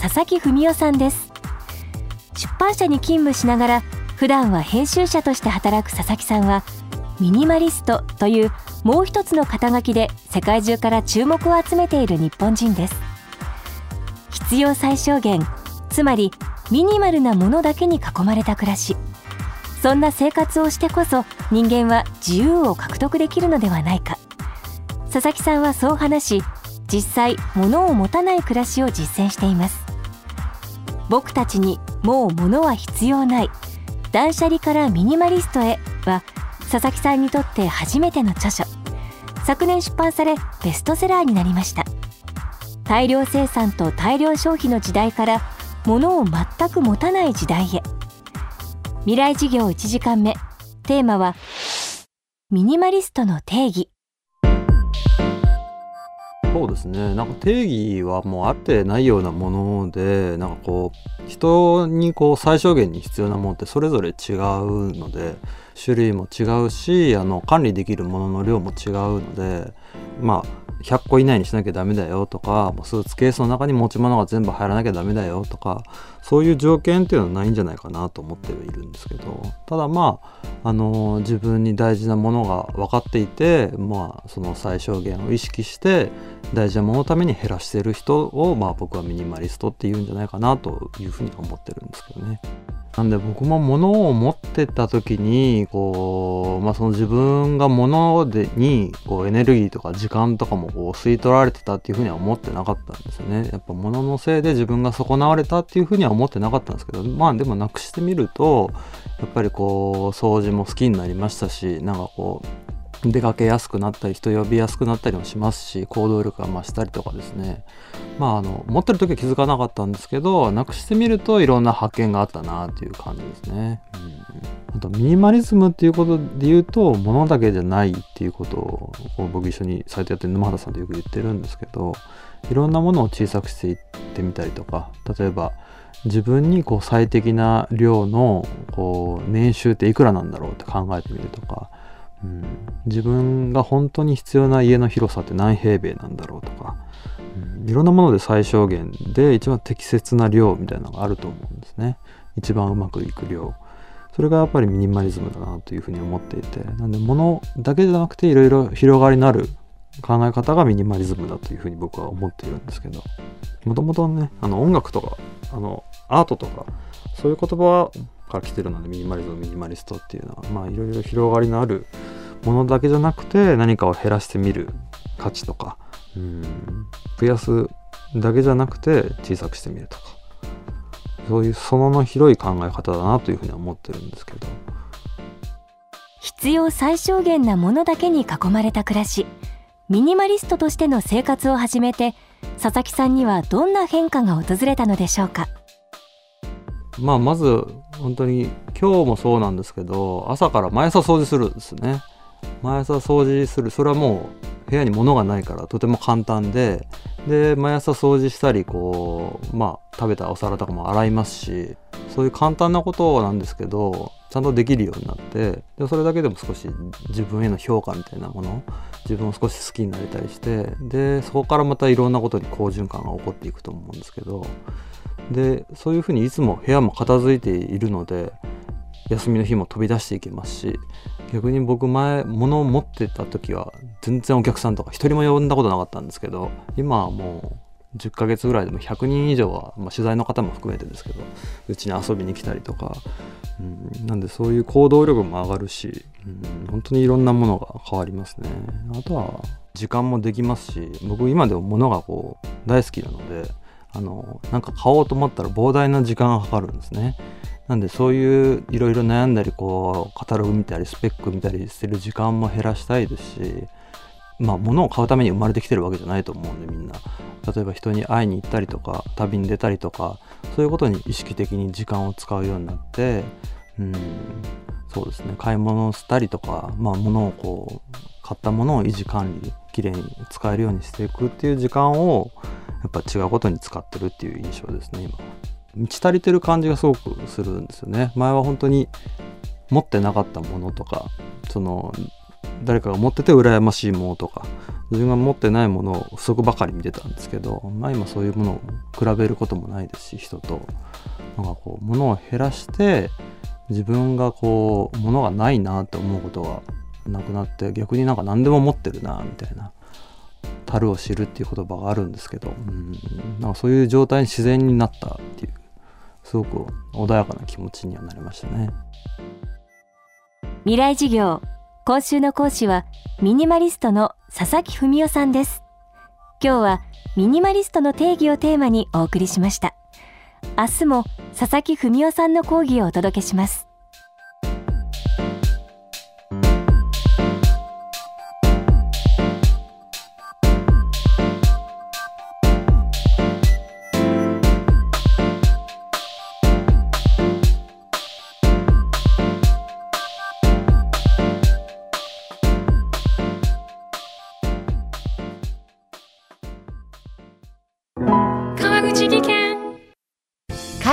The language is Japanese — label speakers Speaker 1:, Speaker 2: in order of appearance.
Speaker 1: 佐々木文夫さんです。出版社に勤務しながら普段は編集者として働く佐々木さんはミニマリストというもう一つの肩書きで世界中から注目を集めている日本人です。必要最小限つまりミニマルなものだけに囲まれた暮らし。そんな生活をしてこそ人間は自由を獲得できるのではないか。佐々木さんはそう話し実際物を持たない暮らしを実践しています。僕たちにもう物は必要ない。断捨離からミニマリストへ。は佐々木さんにとって初めての著書。昨年出版されベストセラーになりました。大量生産と大量消費の時代から物を全く持たない時代へ。未来事業1時間目。テーマはミニマリストの定義。
Speaker 2: そうですね。なんか定義はもうあってないようなものでなんかこう人にこう最小限に必要なものってそれぞれ違うので種類も違うしあの管理できるものの量も違うのでまあ100個以内にしなきゃダメだよとかもうスーツケースの中に持ち物が全部入らなきゃダメだよとかそういう条件っていうのはないんじゃないかなと思ってはいるんですけどただまああの自分に大事なものが分かっていてまあその最小限を意識して大事なもののために減らしてる人をまあ僕はミニマリストっていうんじゃないかなというふうに思ってるんですけどね。なんで僕も物を持ってた時にこう、まあ、その自分が物でにこうエネルギーとか時間とかもこう吸い取られてたっていうふうには思ってなかったんですよね。やっぱ物のせいで自分が損なわれたっていうふうには思ってなかったんですけどまあでもなくしてみるとやっぱりこう掃除も好きになりましたしなんかこう出かけやすくなったり人呼びやすくなったりもしますし行動力が増したりとかですねまああの持ってる時は気づかなかったんですけどなくしてみるといろんな発見があったなっていう感じですね、うん、あとミニマリズムっていうことで言うと物だけじゃないっていうことを僕一緒にサイトやってる沼畑さんとよく言ってるんですけどいろんなものを小さくしていってみたりとか例えば自分にこう最適な量のこう年収っていくらなんだろうって考えてみるとかうん、自分が本当に必要な家の広さって何平米なんだろうとか、うん、いろんなもので最小限で一番適切な量みたいなのがあると思うんですね。一番うまくいく量。それがやっぱりミニマリズムだなというふうに思っていて。なんで物だけじゃなくていろいろ広がりのある考え方がミニマリズムだというふうに僕は思っているんですけど。もともとねあの音楽とかあのアートとかそういう言葉から来てるのでミニマリズムミニマリストっていうのはまあいろいろ広がりのあるものだけじゃなくて何かを減らしてみる価値とかうん増やすだけじゃなくて小さくしてみるとかそういうそのの広い考え方だなというふうに思ってるんですけど。
Speaker 1: 必要最小限なものだけに囲まれた暮らしミニマリストとしての生活を始めて佐々木さんにはどんな変化が訪れたのでしょうか？
Speaker 2: まあまず本当に今日もそうなんですけど朝から毎朝掃除するんですね。毎朝掃除する。それはもう部屋に物がないからとても簡単でで毎朝掃除したりこうまあ食べたお皿とかも洗いますしそういう簡単なことなんですけどちゃんとできるようになってでそれだけでも少し自分への評価みたいなもの自分を少し好きになれたりしてでそこからまたいろんなことに好循環が起こっていくと思うんですけどでそういうふうにいつも部屋も片付いているので休みの日も飛び出していけますし逆に僕前物を持ってた時は全然お客さんとか一人も呼んだことなかったんですけど今はもう10ヶ月ぐらいでも100人以上は、まあ、取材の方も含めてですけどうちに遊びに来たりとか、うん、なんでそういう行動力も上がるし、うん、本当にいろんなものが変わりますね。あとは時間もできますし僕今でも物がこう大好きなのであのなんか買おうと思ったら膨大な時間がかかるんですね。なんでそういういろいろ悩んだりこうカタログ見たりスペック見たりしてる時間も減らしたいですしまあ物を買うために生まれてきてるわけじゃないと思うんでみんな。例えば人に会いに行ったりとか旅に出たりとかそういうことに意識的に時間を使うようになってうんそうですね。買い物をしたりとか、まあ、物をこう買ったものを維持管理きれいに使えるようにしていくっていう時間をやっぱ違うことに使ってるっていう印象ですね今。満ち足りてる感じがすごくするんですよね。前は本当に持ってなかったものとかその誰かが持ってて羨ましいものとか自分が持ってないものを不足ばかり見てたんですけど、まあ、今そういうものを比べることもないですし人と。なんかこう物を減らして自分がこう物がないなって思うことがなくなって逆になんか何でも持ってるなみたいな。樽を知るっていう言葉があるんですけど、うん、なんかそういう状態に自然になったっていうすごく穏やかな気持ちにはなりましたね。
Speaker 1: 未来事業今週の講師はミニマリストの佐々木文夫さんです。今日はミニマリストの定義をテーマにお送りしました。明日も佐々木文夫さんの講義をお届けします。